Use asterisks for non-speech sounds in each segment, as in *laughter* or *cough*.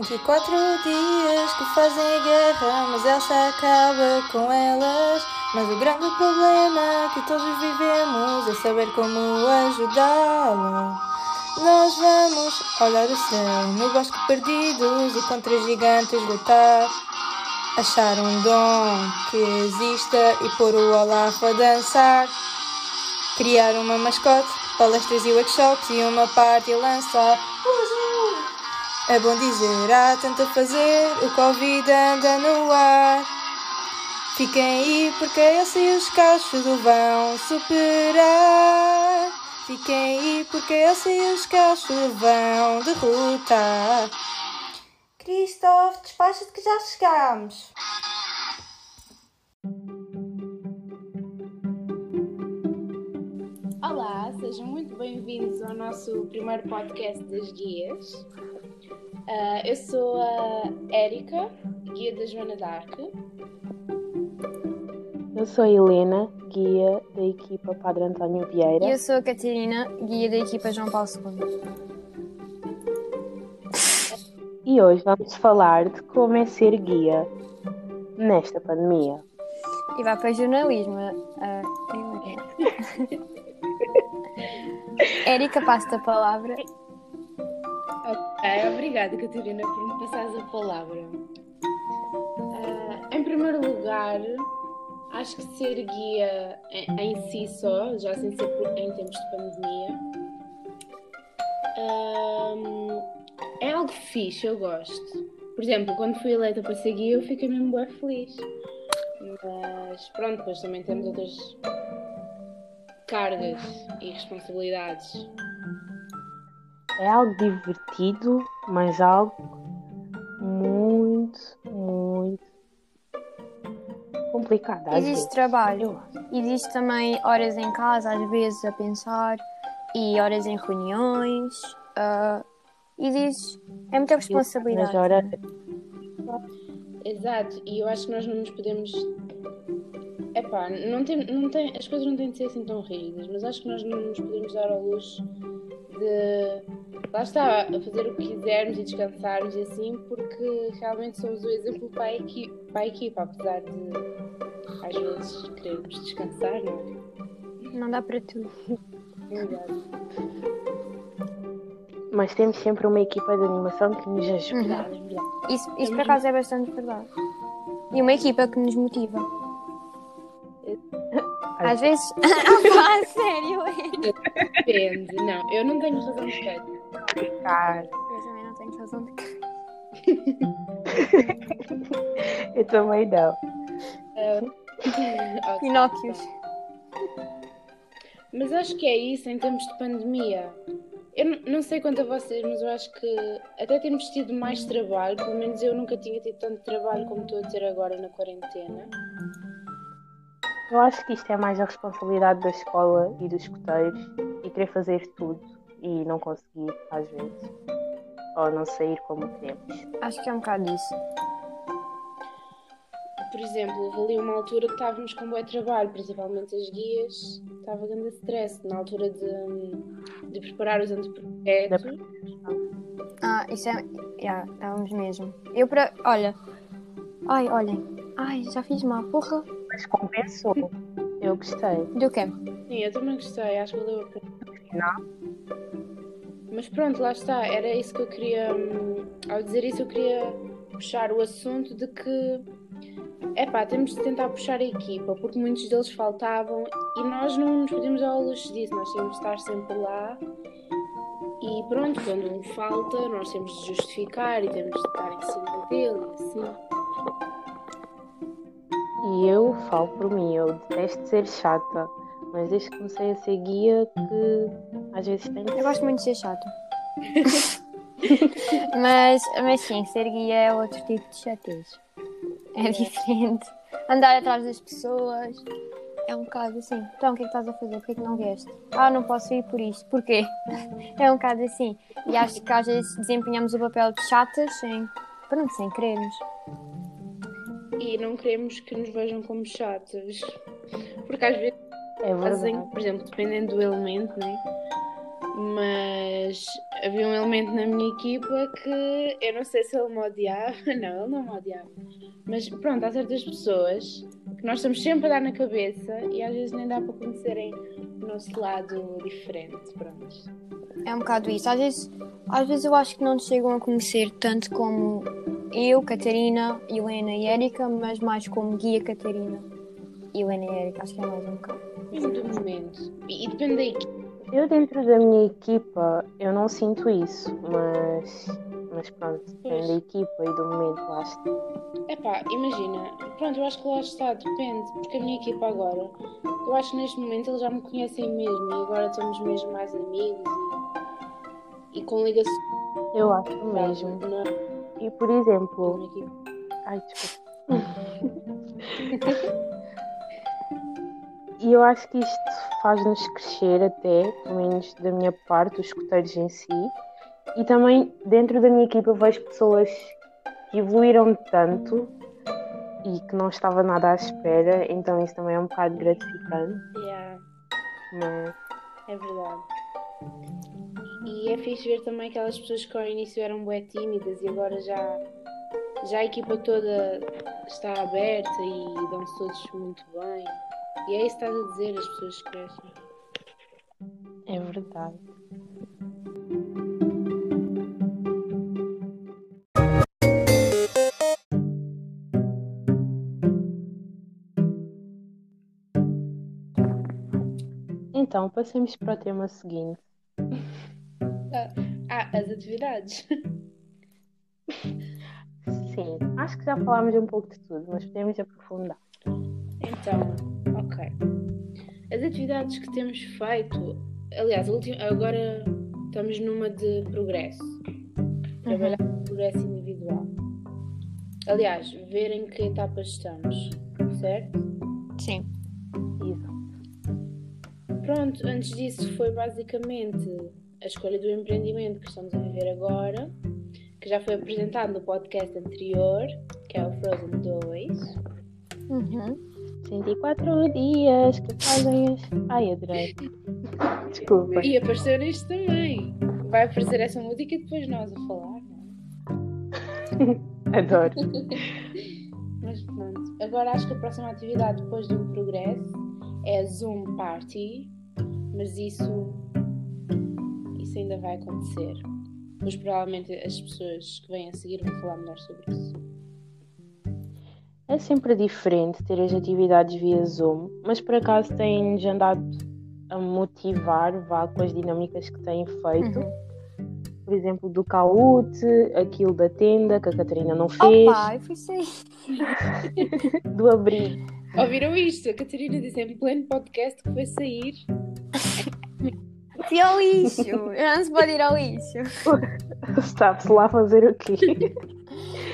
24 dias que fazem a guerra, mas Elsa acaba com elas. Mas o grande problema que todos vivemos é saber como ajudá-la. Nós vamos olhar o céu no bosque perdidos e contra gigantes lutar. Achar um dom que exista e pôr o Olaf a dançar. Criar uma mascote, palestras e workshops e uma parte lançar. É bom dizer, há tanto a fazer, o Covid anda no ar. Fiquem aí porque esse e os cachos vão superar. Fiquem aí porque esse e os cachos vão derrotar. Christoph, despacha-te que já chegamos. Olá, sejam muito bem-vindos ao nosso primeiro podcast das guias. Uh, eu sou a Érica, guia da Joana d'Arc. Eu sou a Helena, guia da equipa Padre António Vieira. E eu sou a Catarina, guia da equipa João Paulo II. E hoje vamos falar de como é ser guia nesta pandemia. E vai para jornalismo. Uh, *laughs* Érica, passa a palavra. Ok, obrigada, Catarina, por me passares a palavra. Uh, em primeiro lugar, acho que ser guia em, em si só, já sem ser em tempos de pandemia, uh, é algo fixe, eu gosto. Por exemplo, quando fui eleita para ser guia, eu fiquei mesmo bem feliz. Mas pronto, depois também temos outras cargas e responsabilidades. É algo divertido, mas algo muito, muito complicado. Existe vezes. trabalho, existe também horas em casa, às vezes a pensar, e horas em reuniões. Uh, existe. É muita responsabilidade. Mas horas... Exato, e eu acho que nós não nos podemos. Epá, não tem, não tem, as coisas não têm de ser assim tão rígidas, mas acho que nós não nos podemos dar ao luxo de. Lá está, a fazer o que quisermos e descansarmos e assim, porque realmente somos o exemplo para a, equipa, para a equipa, apesar de às vezes querermos descansar, não é? Não dá para tudo. Mas temos sempre uma equipa de animação que nos ajuda. Verdade, verdade. Isso, isso por acaso é bastante verdade. E uma equipa que nos motiva. Às vezes. *laughs* ah, pá, sério? Depende, não, eu não tenho razão de. Cara, Eu também não tenho razão de *laughs* eu também não. Ok. Pinóquios. Mas acho que é isso em tempos de pandemia. Eu não- não sei quanto a vocês, mas eu acho que até temos tido mais trabalho, pelo menos eu nunca tinha tido tanto trabalho como estou a ter agora na quarentena. Eu acho que isto é mais a responsabilidade da escola e dos escuteiros e querer fazer tudo e não conseguir, às vezes. Ou não sair como queremos. Acho que é um bocado disso. Por exemplo, houve ali uma altura que estávamos com bom trabalho, principalmente as guias, estava grande stress na altura de, de preparar os anteprojetos. Ah, isso é. Já, estávamos mesmo. Eu para. Olha. Ai, olhem. Ai, já fiz mal. Porra. Mas compensou. Eu gostei. Deu quê? Sim, eu também gostei, acho que valeu a pena. Final, Mas pronto, lá está, era isso que eu queria. hum, Ao dizer isso, eu queria puxar o assunto de que. Epá, temos de tentar puxar a equipa, porque muitos deles faltavam e nós não nos podemos dar ao luxo disso, nós temos de estar sempre lá. E pronto, quando um falta, nós temos de justificar e temos de estar em cima dele e assim. E eu falo por mim, eu detesto ser chata. Mas desde que comecei a ser guia que às vezes tenho Eu gosto muito de ser chato. *laughs* mas, mas sim, ser guia é outro tipo de chatez. É diferente. Andar atrás das pessoas é um bocado assim. Então, o que é que estás a fazer? Porquê que não vieste? Ah, não posso ir por isto. Porquê? *laughs* É um bocado assim. E acho que às vezes desempenhamos o papel de chatas sem, pronto, sem querermos. E não queremos que nos vejam como chatas, porque às vezes É fazem, por exemplo, dependendo do elemento, né? Mas havia um elemento na minha equipa que eu não sei se ele me odiava. *laughs* Não, ele não me odiava. Mas pronto, há certas pessoas que nós estamos sempre a dar na cabeça e às vezes nem dá para conhecerem o nosso lado diferente. Pronto. É um bocado isso. Às vezes, às vezes eu acho que não nos chegam a conhecer tanto como eu, Catarina, Helena e Érica, mas mais como Guia, Catarina, Helena e Érica. Acho que é mais um bocado. Mesmo do momento. E, depende da equipa. Eu dentro da minha equipa, eu não sinto isso, mas, mas pronto, depende da equipa e do momento, lá está. Epá, imagina, pronto, eu acho que lá está, depende, porque a minha equipa agora, eu acho que neste momento eles já me conhecem mesmo e agora estamos mesmo mais amigos e, e com ligação. Eu acho mesmo. Não é? E por exemplo, ai desculpa. *laughs* E eu acho que isto faz-nos crescer até, pelo menos da minha parte, os escuteiros em si. E também dentro da minha equipa vejo pessoas que evoluíram tanto e que não estava nada à espera, então isso também é um bocado gratificante. Yeah, Mas é verdade. E é fixe ver também aquelas pessoas que ao início eram bué tímidas e agora já, já a equipa toda está aberta e dão-se todos muito bem. E é isso que estás a dizer, as pessoas crescem. é verdade. Então, passemos para o tema seguinte. Ah, as atividades. Sim, acho que já falámos um pouco de tudo, mas podemos aprofundar. Então, ok. As atividades que temos feito, aliás, agora estamos numa de progresso. Trabalhar com progresso individual. Aliás, ver em que etapa estamos, certo? Sim. Exato. Pronto, antes disso foi basicamente a escolha do empreendimento que estamos a viver agora, que já foi apresentado no podcast anterior, que é o Frozen 2. Uhum. 104 dias que fazem as. Ai, adorei. Desculpa. E apareceu neste também. Vai aparecer essa música e depois nós a falar, não é? *laughs* Adoro. *laughs* Mas pronto. Agora acho que a próxima atividade depois do progresso é a Zoom Party, mas isso, isso ainda vai acontecer. Mas provavelmente as pessoas que vêm a seguir vão falar melhor sobre isso. É sempre diferente ter as atividades via Zoom, mas por acaso têm-nos andado a motivar, vá, com as dinâmicas que têm feito. Uhum. Por exemplo, do Caute, aquilo da tenda que a Catarina não fez, Opa, eu fui sair. *laughs* do abrigo. Ouviram isto? A Catarina disse em pleno podcast que foi sair. Fui ao lixo. Já não se pode ir ao lixo. *laughs* Sabe-se lá fazer o quê? *laughs*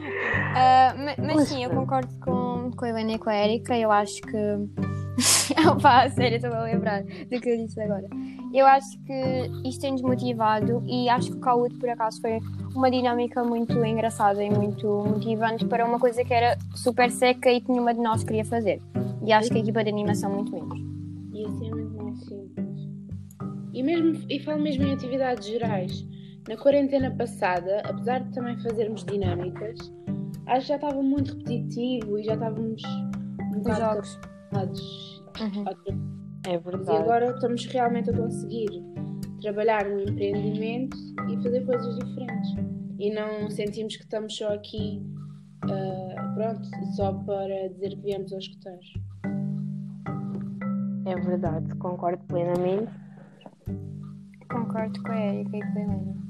*laughs* Ma- mas, sim, eu concordo com, com a Helena e com a Erika. Eu acho que. *laughs* Opa, a sério, estou a lembrar do que eu disse agora. Eu acho que isto tem-nos motivado e acho que o Caude, por acaso, foi uma dinâmica muito engraçada e muito motivante para uma coisa que era super seca e que nenhuma de nós queria fazer. E acho que a equipa de animação muito menos. E assim é muito mais simples. E, mesmo, e falo mesmo em atividades gerais. Na quarentena passada, apesar de também fazermos dinâmicas, acho que já estava muito repetitivo e já estávamos um bocado jogos. cansados. Uhum. É E verdade. agora estamos realmente a conseguir trabalhar no empreendimento e fazer coisas diferentes. E não sentimos que estamos só aqui, ah, pronto, só para dizer que viemos aos escuteiros. É verdade, concordo plenamente. Concordo com a Erika e com a Helena.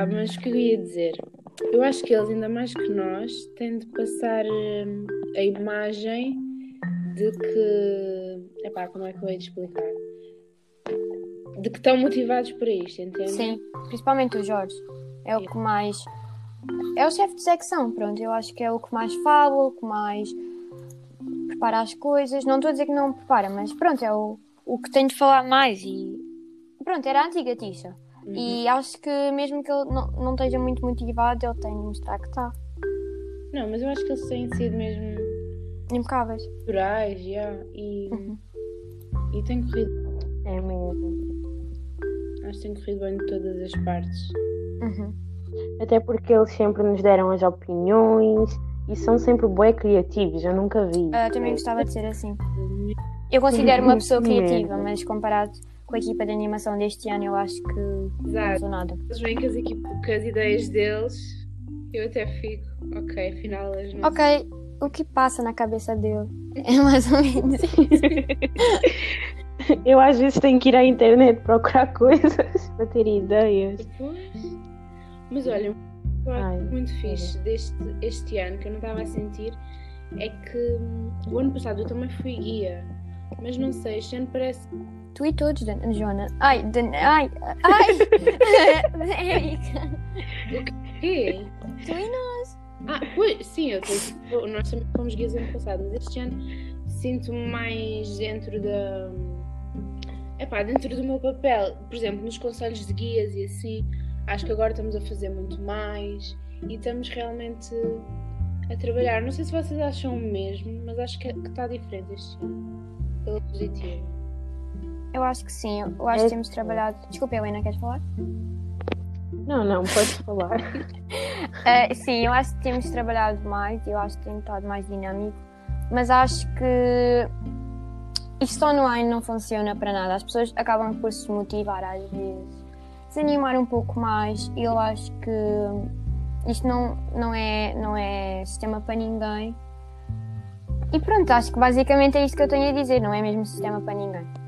Epá, mas o que eu ia dizer? Eu acho que eles, ainda mais que nós, têm de passar hum, a imagem de que. Epá, como é que eu hei de explicar? De que estão motivados para isto, entende? Sim, principalmente o Jorge. É o que mais. É o chefe de secção, pronto. Eu acho que é o que mais fala, o que mais prepara as coisas. Não estou a dizer que não prepara, mas pronto, é o, o que tem de falar mais. E pronto, era a antiga Tisha. E acho que mesmo que ele não, não esteja muito motivado, ele tem de mostrar que está. Não, mas eu acho que eles têm sido mesmo Impecáveis. naturais, yeah, e, Uhum. e tem corrido, É mesmo. acho que tem corrido bem de todas as partes. Uhum. Até porque eles sempre nos deram as opiniões e são sempre bué criativos, eu nunca vi. Ah, também gostava de ser assim. Eu considero uma pessoa criativa, mas comparado com a equipa de animação deste ano, eu acho que não Exato. sou nada. Eles vêm com as, equipe, com as ideias deles, eu até fico, ok, afinal eles não Ok, o que passa na cabeça dele? É mais ou menos isso. Eu às vezes tenho que ir à internet procurar coisas *laughs* para ter ideias. Depois. Mas olha, eu acho Ai, muito fixe deste este ano que eu não estava a sentir é que hum, o ano passado eu também fui guia, mas não sei, este ano parece Tu e todos, Dan- Joana. Ai, Dan- ai, ai! *laughs* Érica. que Tu e nós. Ah, pois, sim, eu sei, nós também fomos guias ano passado, mas este ano sinto-me mais dentro da. Epá, dentro do meu papel. Por exemplo, nos conselhos de guias e assim, acho que agora estamos a fazer muito mais e estamos realmente a trabalhar. Não sei se vocês acham o mesmo, mas acho que que está diferente este ano. Pela positiva. Eu acho que sim. Eu acho que temos trabalhado. Desculpa, Helena, queres falar? Não, não, podes falar. Uh, *laughs* sim, eu acho que temos trabalhado mais, eu acho que tem estado mais dinâmico, mas acho que isto online não funciona para nada. As pessoas acabam por se motivar às vezes, desanimar um pouco mais. e Eu acho que isto não, não, é, não é sistema para ninguém. E pronto, acho que basicamente é isto que eu tenho a dizer, não é mesmo sistema para ninguém.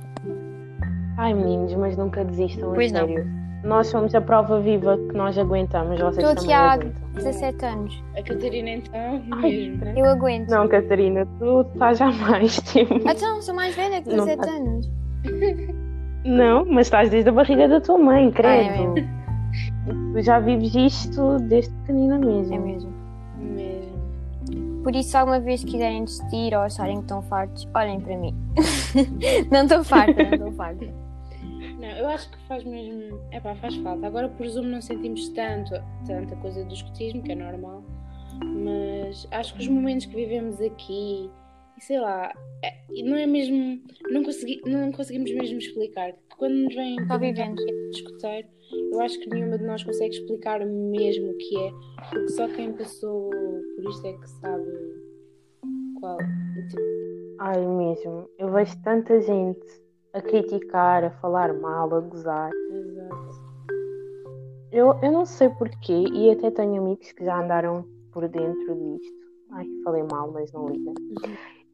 Ai meninos, mas nunca desistam, a Pois não. sério. Nós somos a prova viva que nós aguentamos, vocês Tu, também Tiago, aguentam. 17 anos, A Catarina então, Ai, mesmo. eu aguento. Não, Catarina, tu estás já mais *laughs* tempo. Então, sou mais velha que Não 17 tá. anos. Não, mas estás desde a barriga da tua mãe, Ah, credo. é Tu já vives isto desde pequenina mesmo. É mesmo. Mesmo. Por isso, se alguma vez quiserem desistir ou acharem que estão fartos, olhem para mim. *laughs* não estou farta, não estou farta. Não, eu acho que faz mesmo. É pá, faz falta. Agora, por Zoom, não sentimos tanto, tanta coisa do escotismo, que é normal, mas acho que os momentos que vivemos aqui, e sei lá, é- não é mesmo. Não, consegui, não conseguimos mesmo explicar. Quando nos vêm o que é escoteiro, eu acho que nenhuma de nós consegue explicar mesmo o que é, porque só quem passou por isto é que sabe qual. tipo, Ai, mesmo. Eu vejo tanta gente a criticar, a falar mal, a gozar. Exato. Eu, eu não sei porquê, e até tenho amigos que já andaram por dentro disto. Ai, falei mal, mas não liga.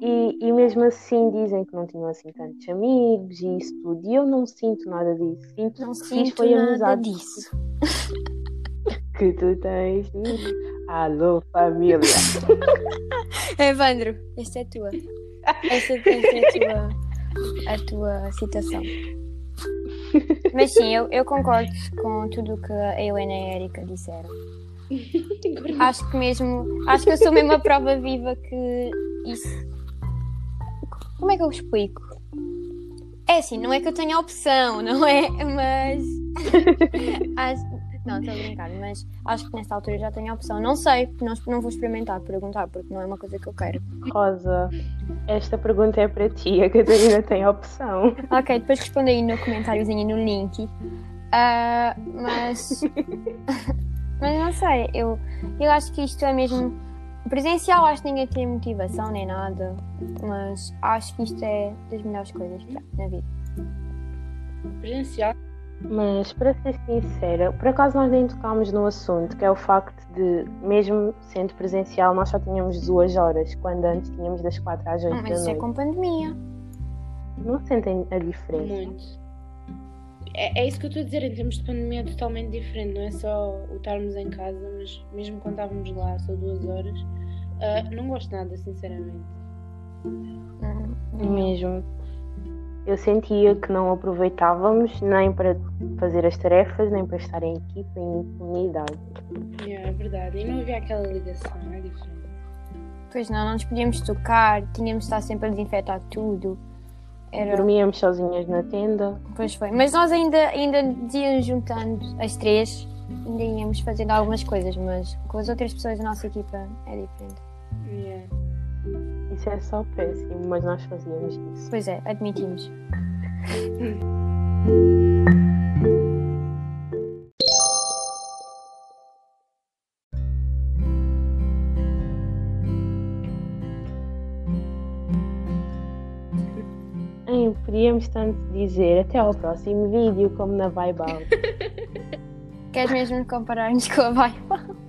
E, e mesmo assim dizem que não tinham assim tantos amigos e isso tudo. E eu não sinto nada disso. Sinto Não que sinto foi nada amizade disso. *laughs* que tu tens. Alô, família. *laughs* Evandro, esta é tua. Esta, esta é tua, *laughs* a tua citação. *laughs* Mas sim, eu, eu concordo com tudo o que a Helena e a Erika disseram. *laughs* Acho que mesmo. Acho que eu sou mesmo a prova viva que isso. Como é que eu explico? É assim, não é que eu tenha opção, não é? Mas. *laughs* acho- Não, estou a brincar, mas acho que nesta altura já tenho a opção. Não sei, não, não vou experimentar, perguntar, porque não é uma coisa que eu quero. Rosa, esta pergunta é para ti. A Catarina tem opção. Ok, depois responde aí no comentáriozinho no link. Ah, mas. *laughs* mas não sei, eu, eu acho que isto é mesmo. Presencial, acho que ninguém tem motivação nem nada. Mas acho que isto é das melhores coisas que há na vida. Presencial. Mas para ser sincera, por acaso nós nem tocámos no assunto, que é o facto de, mesmo sendo presencial, nós só tínhamos duas horas, quando antes tínhamos das quatro às oito Ah, da mas isso é noite. com pandemia. Não sentem a diferença? Muito. É, é isso que eu estou a dizer, em termos de pandemia é totalmente diferente, não é só o estarmos em casa, mas mesmo quando estávamos lá, só duas horas, ah, não gosto nada, sinceramente. Hum, Mesmo. Eu sentia que não aproveitávamos nem para fazer as tarefas, nem para estar em equipa, em comunidade. Yeah, é verdade, e não havia aquela ligação, é diferente. Pois não, não nos podíamos tocar, tínhamos de estar sempre a desinfetar tudo. Era, Dormíamos sozinhas na tenda. pois foi. Mas nós ainda, ainda nos íamos juntando as três, ainda íamos fazendo algumas coisas, mas com as outras pessoas da nossa equipa é diferente. Yeah. Isso é só péssimo, mas nós fazíamos isso. Pois é, admitimos. Ai, podíamos tanto dizer até ao próximo vídeo, como na Vibe Out. *laughs* Queres mesmo comparar-nos com a Vibe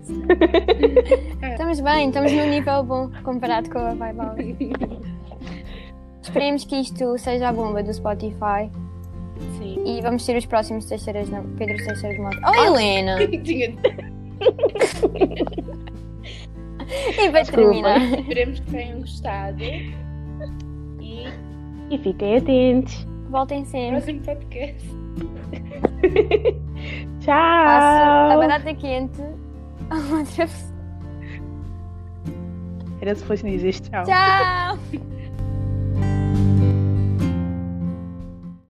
*laughs* Estamos bem, estamos num nível bom comparado com a Vibe *laughs* Esperemos que isto seja a bomba do Spotify Sim. e vamos ser os próximos Teixeiras na... Pedro Teixeiras de Moto. Oh, Helena! *laughs* Tinha- E para terminar, Esperemos que tenham gostado. E E fiquem atentos. voltem sempre. próximo podcast. Passo a Tchau! batata quente a outra pessoa. Era se fosse dizer tchau. Tchau!